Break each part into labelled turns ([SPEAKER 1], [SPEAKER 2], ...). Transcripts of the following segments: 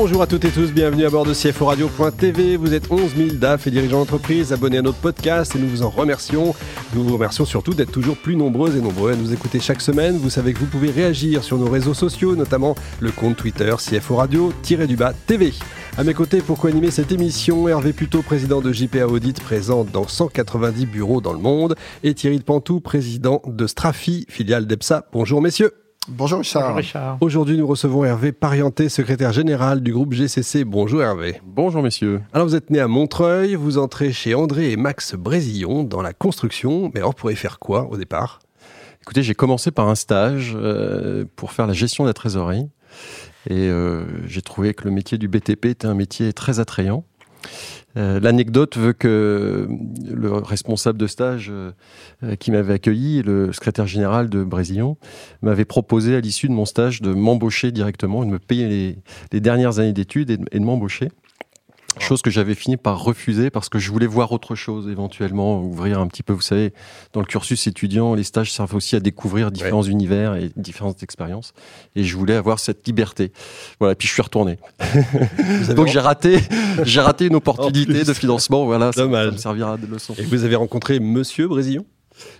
[SPEAKER 1] Bonjour à toutes et tous, bienvenue à bord de CFO Radio.tv. Vous êtes 11 000 DAF et dirigeants d'entreprise abonnés à notre podcast et nous vous en remercions. Nous vous remercions surtout d'être toujours plus nombreux et nombreux à nous écouter chaque semaine. Vous savez que vous pouvez réagir sur nos réseaux sociaux, notamment le compte Twitter CFO Radio-du-bas TV. À mes côtés, pour co-animer cette émission, Hervé Puto, président de JPA Audit, présent dans 190 bureaux dans le monde, et Thierry de Pantou, président de Strafi, filiale d'EPSA. Bonjour messieurs.
[SPEAKER 2] Bonjour Richard.
[SPEAKER 1] Aujourd'hui, nous recevons Hervé Parienté, secrétaire général du groupe GCC. Bonjour Hervé.
[SPEAKER 3] Bonjour messieurs.
[SPEAKER 1] Alors vous êtes né à Montreuil, vous entrez chez André et Max Brésillon dans la construction, mais alors pour y faire quoi au départ?
[SPEAKER 3] Écoutez, j'ai commencé par un stage euh, pour faire la gestion de la trésorerie. Et euh, j'ai trouvé que le métier du BTP était un métier très attrayant. Euh, l'anecdote veut que le responsable de stage euh, qui m'avait accueilli, le secrétaire général de Brésillon, m'avait proposé à l'issue de mon stage de m'embaucher directement de me payer les, dernières années d'études et de m'embaucher. Chose que j'avais fini par refuser parce que je voulais voir autre chose, éventuellement ouvrir un petit peu. Vous savez, dans le cursus étudiant, les stages servent aussi à découvrir différents univers et différentes expériences. Et je voulais avoir cette liberté. Voilà. Puis je suis retourné. Donc j'ai raté, j'ai raté une opportunité de financement. Voilà. Ça, ça, me servira de leçon.
[SPEAKER 1] Et vous avez rencontré Monsieur Brésillon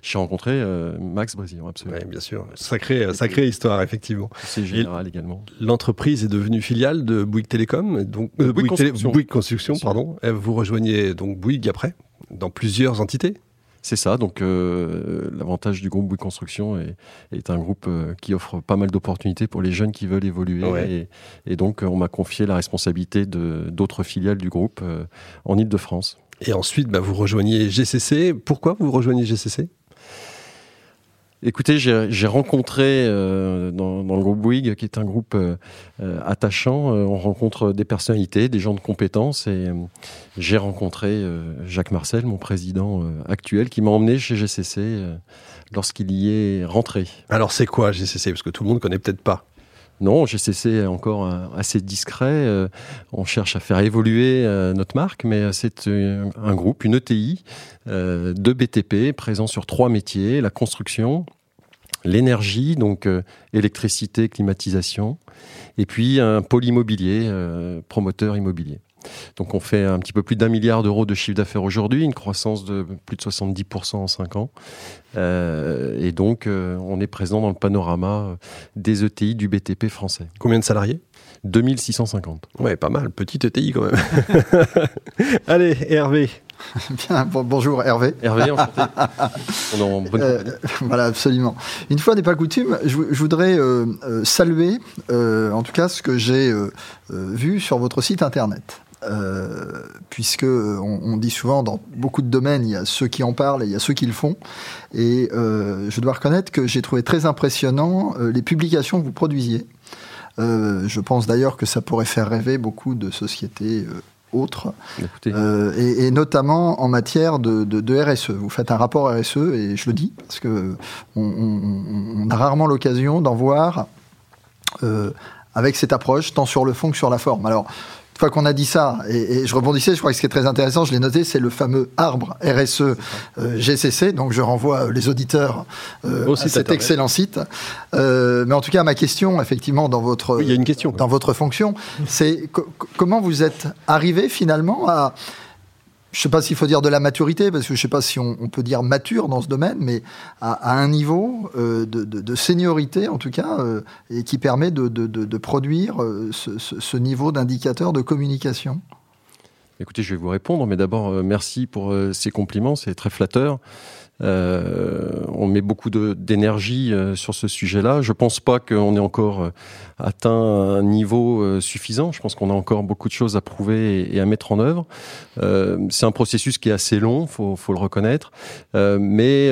[SPEAKER 3] j'ai rencontré euh, Max Brésillon, absolument.
[SPEAKER 1] Oui, bien sûr. Sacrée, euh, sacrée histoire, effectivement.
[SPEAKER 3] C'est général également.
[SPEAKER 1] L'entreprise est devenue filiale de Bouygues Télécom, donc euh, Bouygues, Construction. Bouygues Construction pardon. Vous rejoignez donc Bouygues après, dans plusieurs entités
[SPEAKER 3] c'est ça, donc l'avantage du groupe Bouygues Construction est, est un groupe qui offre pas mal d'opportunités pour les jeunes qui veulent évoluer. Et, donc on m'a confié la responsabilité d'autres filiales du groupe en Ile-de-France.
[SPEAKER 1] Et ensuite, bah, vous rejoignez GCC. Pourquoi vous rejoignez GCC
[SPEAKER 3] Écoutez, j'ai rencontré euh, dans, le groupe Bouygues, qui est un groupe euh, euh, attachant, on rencontre des personnalités, des gens de compétences, et j'ai rencontré Jacques Marcel, mon président actuel, qui m'a emmené chez GCC lorsqu'il y est rentré.
[SPEAKER 1] Alors c'est quoi GCC Parce que tout le monde connaît peut-être pas.
[SPEAKER 3] Non, GCC est encore euh, assez discret. Euh, on cherche à faire évoluer euh, notre marque, mais c'est un groupe, une ETI de BTP présent sur trois métiers la construction, l'énergie, donc électricité, climatisation, et puis un pôle immobilier, promoteur immobilier. Donc on fait un petit peu plus d'un milliard d'euros de chiffre d'affaires aujourd'hui, une croissance de plus de 70% en 5 ans. Euh, et donc euh, on est présent dans le panorama des ETI du BTP français.
[SPEAKER 1] Combien de salariés?
[SPEAKER 3] 2650.
[SPEAKER 1] Ouais, pas mal, petite ETI quand même. Allez, Hervé.
[SPEAKER 2] Bien, bonjour Hervé.
[SPEAKER 3] Hervé, enchanté. On
[SPEAKER 2] bonne euh, voilà, absolument. Une fois n'est pas coutume, je, voudrais saluer, en tout cas, ce que j'ai vu sur votre site internet. Euh, puisque on, dit souvent dans beaucoup de domaines, il y a ceux qui en parlent et il y a ceux qui le font. Et euh, je dois reconnaître que j'ai trouvé très impressionnant euh, les publications que vous produisiez. je pense d'ailleurs que ça pourrait faire rêver beaucoup de sociétés autres, et, notamment en matière de, RSE. Vous faites un rapport RSE, et je le dis, parce que on a rarement l'occasion d'en voir avec cette approche, tant sur le fond que sur la forme. Alors, une fois qu'on a dit ça, et, je rebondissais, je crois que ce qui est très intéressant, je l'ai noté, c'est le fameux arbre RSE euh, GCC. Donc je renvoie les auditeurs euh, à cet excellent site. Euh, mais en tout cas, ma question, effectivement, dans votre,
[SPEAKER 1] il y a une question,
[SPEAKER 2] dans votre fonction, c'est comment vous êtes arrivé finalement à je ne sais pas s'il faut dire de la maturité, parce que je ne sais pas si on, peut dire mature dans ce domaine, mais à, un niveau euh, de, seniorité, en tout cas, euh, et qui permet de, produire euh, ce, niveau d'indicateur de communication
[SPEAKER 3] Écoutez, je vais vous répondre, mais d'abord, merci pour ces compliments, c'est très flatteur. Euh, on met beaucoup d'énergie euh, sur ce sujet-là. Je pense pas qu'on ait encore euh, atteint un niveau suffisant. Je pense qu'on a encore beaucoup de choses à prouver et, à mettre en œuvre. c'est un processus qui est assez long, faut, faut le reconnaître, mais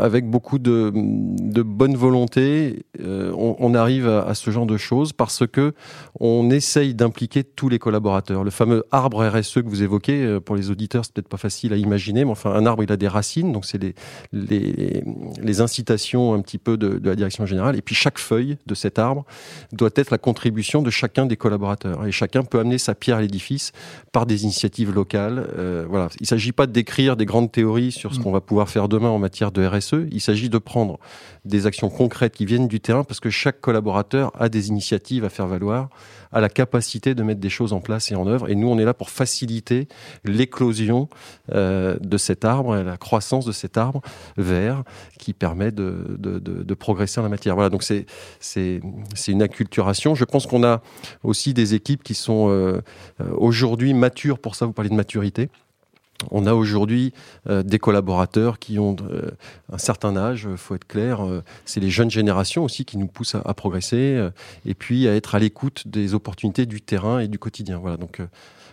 [SPEAKER 3] avec beaucoup de, bonne volonté, on, on, arrive à, à, ce genre de choses parce que on essaye d'impliquer tous les collaborateurs. Le fameux arbre RSE que vous évoquez, pour les auditeurs, c'est peut-être pas facile à imaginer, mais enfin un arbre il a des racines, donc c'est les les, les incitations un petit peu de, de, la direction générale. Et puis chaque feuille de cet arbre doit être la contribution de chacun des collaborateurs. Et chacun peut amener sa pierre à l'édifice par des initiatives locales. Euh, voilà. Il ne s'agit pas d'écrire des grandes théories sur ce mm. qu'on va pouvoir faire demain en matière de RSE. Il s'agit de prendre des actions concrètes qui viennent du terrain parce que chaque collaborateur a des initiatives à faire valoir a la capacité de mettre des choses en place et en œuvre. Et nous, on est là pour faciliter l'éclosion euh, de cet arbre et la croissance de cet arbre vert qui permet de, de, progresser en la matière. Voilà, donc c'est une acculturation. Je pense qu'on a aussi des équipes qui sont euh, euh, aujourd'hui matures pour ça. Vous parlez de maturité. On a aujourd'hui euh, des collaborateurs qui ont euh, un certain âge, il faut être clair. Euh, c'est les jeunes générations aussi qui nous poussent à, à progresser et puis à être à l'écoute des opportunités du terrain et du quotidien. Voilà, donc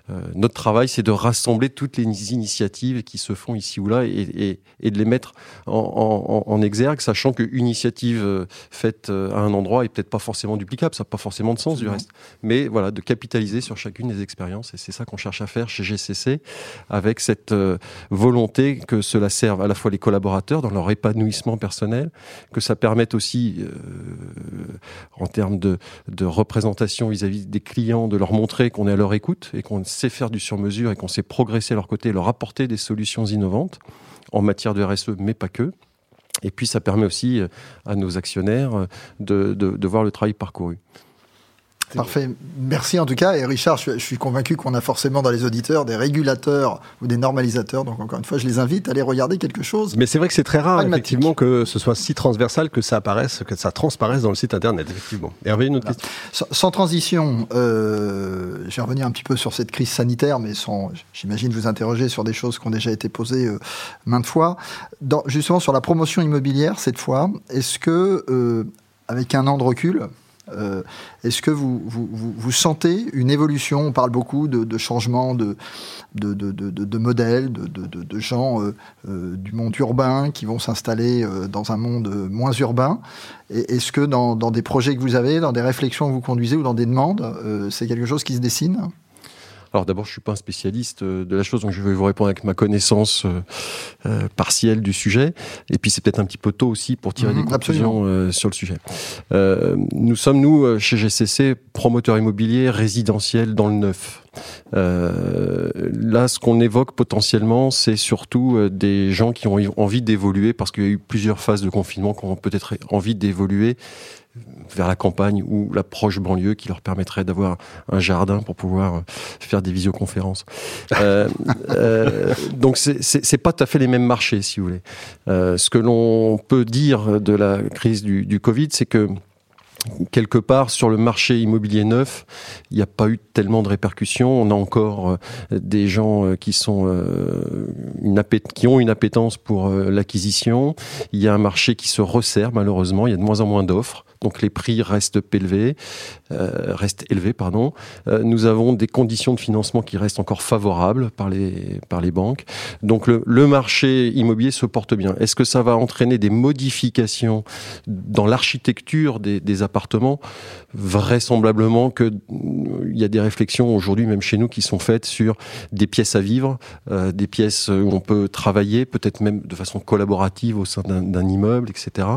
[SPEAKER 3] euh, notre travail, c'est de rassembler toutes les initiatives qui se font ici ou là et, et, et de les mettre en, en, en exergue, sachant qu'une initiative euh, faite euh, à un endroit est peut-être pas forcément duplicable, ça n'a pas forcément de sens du reste. Mais voilà, de capitaliser sur chacune des expériences, et c'est ça qu'on cherche à faire chez GCC, avec cette volonté que cela serve à la fois les collaborateurs dans leur épanouissement personnel, que ça permette aussi, euh, en termes de, représentation vis-à-vis -vis des clients, de leur montrer qu'on est à leur écoute et qu'on sait faire du sur-mesure et qu'on sait progresser à leur côté, leur apporter des solutions innovantes en matière de RSE, mais pas que. Et puis ça permet aussi euh, à nos actionnaires euh, de voir le travail parcouru.
[SPEAKER 2] Parfait. Merci en tout cas. Et Richard, je, suis convaincu qu'on a forcément dans les auditeurs des régulateurs ou des normalisateurs. Donc encore une fois, je les invite à aller regarder quelque chose.
[SPEAKER 1] Mais c'est vrai que c'est très rare, effectivement, que ce soit si transversal que ça apparaisse, que ça transparaisse dans le site internet, effectivement. Hervé, une autre question?
[SPEAKER 2] Sans, sans, transition, euh, je vais revenir un petit peu sur cette crise sanitaire, mais sans, j'imagine, vous interroger sur des choses qui ont déjà été posées euh, maintes fois. Dans, justement, sur la promotion immobilière, cette fois, est-ce que, euh, avec un an de recul, euh, Est-ce que vous, sentez une évolution? On parle beaucoup de, changements de, de, de, modèles, de, gens euh, euh, du monde urbain qui vont s'installer dans un monde moins urbain. Est-ce que dans, des projets que vous avez, dans des réflexions que vous conduisez ou dans des demandes, c'est quelque chose qui se dessine?
[SPEAKER 3] Alors d'abord, je suis pas un spécialiste euh, de la chose, donc je vais vous répondre avec ma connaissance euh, euh, partielle du sujet. Et puis c'est peut-être un petit peu tôt aussi pour tirer mmh, des conclusions euh, sur le sujet. Euh, nous sommes nous chez GCC promoteurs immobiliers résidentiels dans le neuf. Euh, là, ce qu'on évoque potentiellement, c'est surtout des gens qui ont envie d'évoluer parce qu'il y a eu plusieurs phases de confinement, qui ont peut-être envie d'évoluer vers la campagne ou la proche banlieue qui leur permettrait d'avoir un jardin pour pouvoir euh, faire des visioconférences. euh, euh, donc c'est pas tout à fait les mêmes marchés, si vous voulez. Euh, ce que l'on peut dire de la crise du, Covid, c'est que quelque part sur le marché immobilier neuf, il n'y a pas eu tellement de répercussions. On a encore euh, des gens qui sont qui ont une appétence pour l'acquisition. Il y a un marché qui se resserre malheureusement. Il y a de moins en moins d'offres donc les prix restent élevés, euh, restent élevés pardon. Euh, nous avons des conditions de financement qui restent encore favorables par les par les banques. Donc le, le marché immobilier se porte bien. Est-ce que ça va entraîner des modifications dans l'architecture des, des, appartements? Vraisemblablement que il y a des réflexions aujourd'hui même chez nous qui sont faites sur des pièces à vivre, euh, des pièces où on peut travailler, peut-être même de façon collaborative au sein d'un immeuble, etc.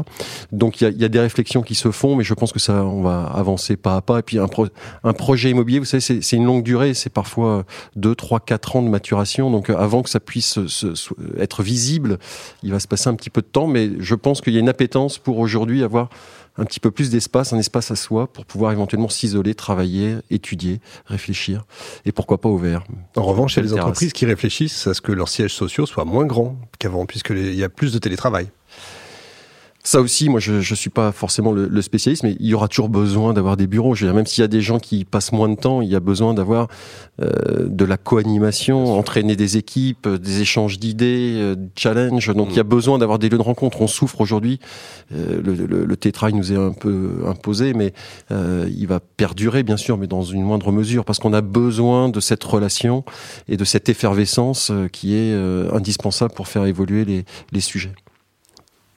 [SPEAKER 3] Donc il y a, il y a des réflexions qui se font, mais je pense que ça, on va avancer pas pas. Et puis un, pro, un projet immobilier, vous savez, c'est une longue durée, c'est parfois 2, 3, 4 ans de maturation. Donc avant que ça puisse se, se, être visible, il va se passer un petit peu de temps, mais je pense qu'il y a une appétence pour aujourd'hui avoir un petit peu plus d'espace, un espace à soi pour pouvoir éventuellement s'isoler, travailler, étudier, réfléchir et pourquoi pas ouvert.
[SPEAKER 1] En revanche, il y a des entreprises qui réfléchissent à ce que leurs sièges sociaux soient moins grands qu'avant, puisqu'il y a plus de télétravail.
[SPEAKER 3] Ça aussi, moi, je ne suis pas forcément le, le, spécialiste, mais il y aura toujours besoin d'avoir des bureaux. Je veux dire, même s'il y a des gens qui passent moins de temps, il y a besoin d'avoir euh, de la co-animation, entraîner des équipes, euh, des échanges d'idées, euh, challenge. Donc, mmh. il y a besoin d'avoir des lieux de rencontre. On souffre aujourd'hui. Euh, le, le, le tétrail nous est un peu imposé, mais euh, il va perdurer, bien sûr, mais dans une moindre mesure, parce qu'on a besoin de cette relation et de cette effervescence euh, qui est indispensable pour faire évoluer les, les sujets.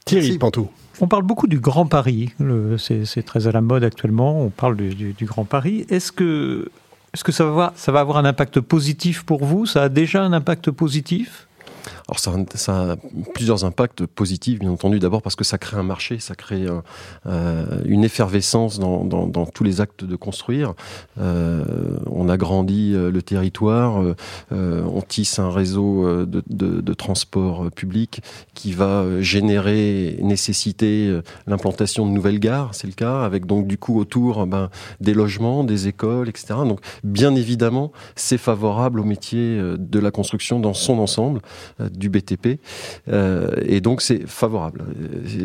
[SPEAKER 1] Thierry Pantou.
[SPEAKER 4] On parle beaucoup du Grand Paris. C'est très à la mode actuellement. On parle du, du, du Grand Paris. Est-ce que, est -ce que ça, va ça va avoir un impact positif pour vous? Ça a déjà un impact positif?
[SPEAKER 3] Alors ça, a plusieurs impacts positifs, bien entendu. D'abord parce que ça crée un marché, ça crée euh, une effervescence dans, tous les actes de construire. Euh, on agrandit euh, le territoire, euh, on tisse un réseau de, transport public qui va générer, nécessiter l'implantation de nouvelles gares, c'est le cas, avec donc du coup autour ben, des logements, des écoles, etc. Donc bien évidemment, c'est favorable au métier de la construction dans son ensemble, du BTP, et donc c'est favorable.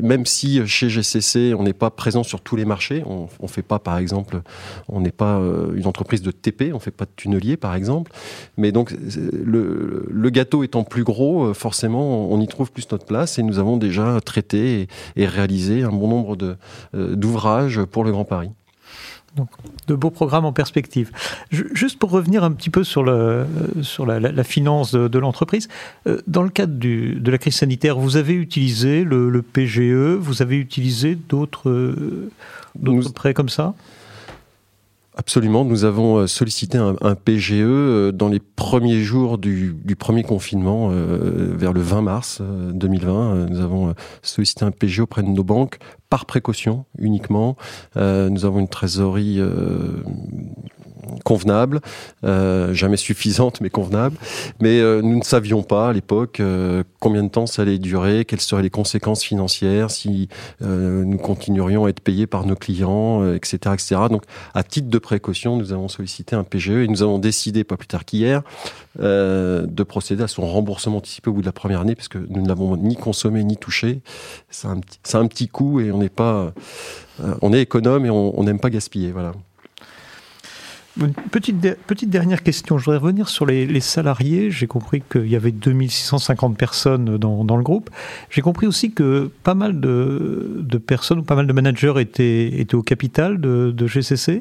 [SPEAKER 3] Même si chez GCC, on n'est pas présent sur tous les marchés. On ne fait pas, par exemple, on n'est pas euh, une entreprise de TP, on ne fait pas de tunnelier, par exemple. Mais donc, le, gâteau étant plus gros, euh, forcément, on y trouve plus notre place et nous avons déjà traité et, réalisé un bon nombre euh, d'ouvrages pour le Grand Paris.
[SPEAKER 4] Donc, de beaux programmes en perspective. Juste pour revenir un petit peu sur, le, sur la, la, finance de, de l'entreprise, dans le cadre du, de la crise sanitaire, vous avez utilisé le, le PGE, vous avez utilisé d'autres, d'autres prêts comme ça?
[SPEAKER 3] Absolument, nous avons euh, sollicité un, un, PGE euh, dans les premiers jours du, du premier confinement, euh, vers le 20 mars 2020. Nous avons sollicité un PGE auprès de nos banques par précaution uniquement. Euh, nous avons une trésorerie euh, convenable, euh, jamais suffisante, mais convenable. Mais nous ne savions pas à l'époque combien de temps ça allait durer, quelles seraient les conséquences financières, si nous continuerions à être payés par nos clients, etc., etc. Donc, à titre de précaution, nous avons sollicité un PGE et nous avons décidé, pas plus tard qu'hier, de procéder à son remboursement anticipé au bout de la première année, puisque nous ne l'avons ni consommé ni touché. C'est un, un, petit coût et on n'est pas, on est économe et on n'aime pas gaspiller. Voilà.
[SPEAKER 4] Petite, petite dernière question. Je voudrais revenir sur les, salariés. J'ai compris qu'il y avait 2650 personnes dans, dans le groupe. J'ai compris aussi que pas mal de, de, personnes, pas mal de managers étaient, étaient au capital de, de GCC.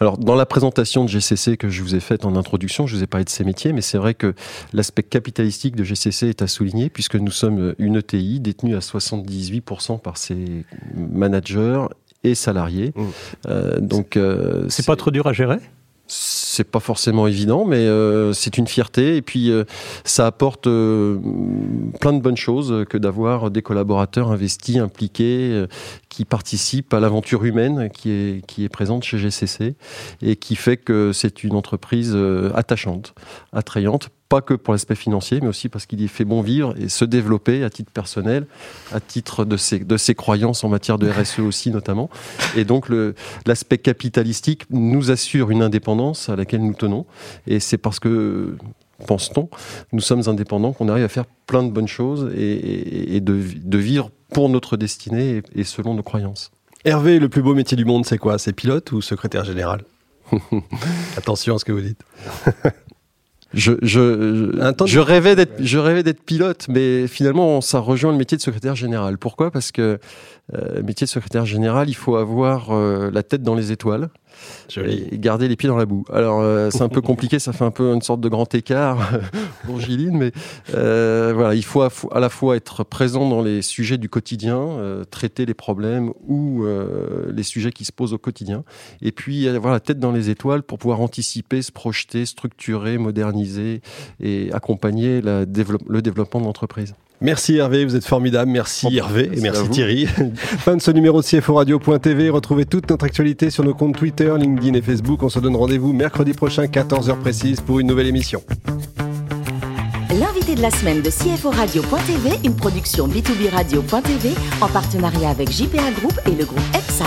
[SPEAKER 3] Alors, dans la présentation de GCC que je vous ai faite en introduction, je vous ai parlé de ces métiers, mais c'est vrai que l'aspect capitalistique de GCC est à souligner puisque nous sommes une ETI détenue à 78% par ses managers et salariés. Mmh.
[SPEAKER 4] Euh, donc, euh, c'est pas trop dur à gérer?
[SPEAKER 3] C'est pas forcément évident, mais euh, c'est une fierté. Et puis, euh, ça apporte euh, plein de bonnes choses que d'avoir des collaborateurs investis, impliqués, qui participent à l'aventure humaine qui est, qui est présente chez GCC et qui fait que c'est une entreprise attachante, attrayante pas que pour l'aspect financier, mais aussi parce qu'il y fait bon vivre et se développer à titre personnel, à titre de ses, de ses croyances en matière de RSE aussi notamment. Et donc l'aspect capitalistique nous assure une indépendance à laquelle nous tenons. Et c'est parce que pense-t-on, nous sommes indépendants, qu'on arrive à faire plein de bonnes choses et, et, et de, de, vivre pour notre destinée et, et selon nos croyances.
[SPEAKER 1] Hervé, le plus beau métier du monde, c'est quoi? C'est pilote ou secrétaire général? Attention à ce que vous dites.
[SPEAKER 3] Je, je, je, rêvais d'être, je rêvais d'être pilote, mais finalement, ça rejoint le métier de secrétaire général. Pourquoi? Parce que euh, métier de secrétaire général, il faut avoir euh, la tête dans les étoiles. Joli. et garder les pieds dans la boue. Alors euh, c'est un peu compliqué, ça fait un peu une sorte de grand écart pour Giline, mais euh, voilà, il faut à, la fois être présent dans les sujets du quotidien, euh, traiter les problèmes ou euh, les sujets qui se posent au quotidien, et puis avoir la tête dans les étoiles pour pouvoir anticiper, se projeter, structurer, moderniser et accompagner la développe, le développement de l'entreprise.
[SPEAKER 1] Merci Hervé, vous êtes formidable. Merci oh, Hervé merci et merci Thierry. fin de ce numéro de CFO Radio.tv. Retrouvez toute notre actualité sur nos comptes Twitter, LinkedIn et Facebook. On se donne rendez-vous mercredi prochain, 14h précise, pour une nouvelle émission.
[SPEAKER 5] L'invité de la semaine de CFO Radio.tv, une production B2B Radio.tv en partenariat avec JPA Group et le groupe EPSA.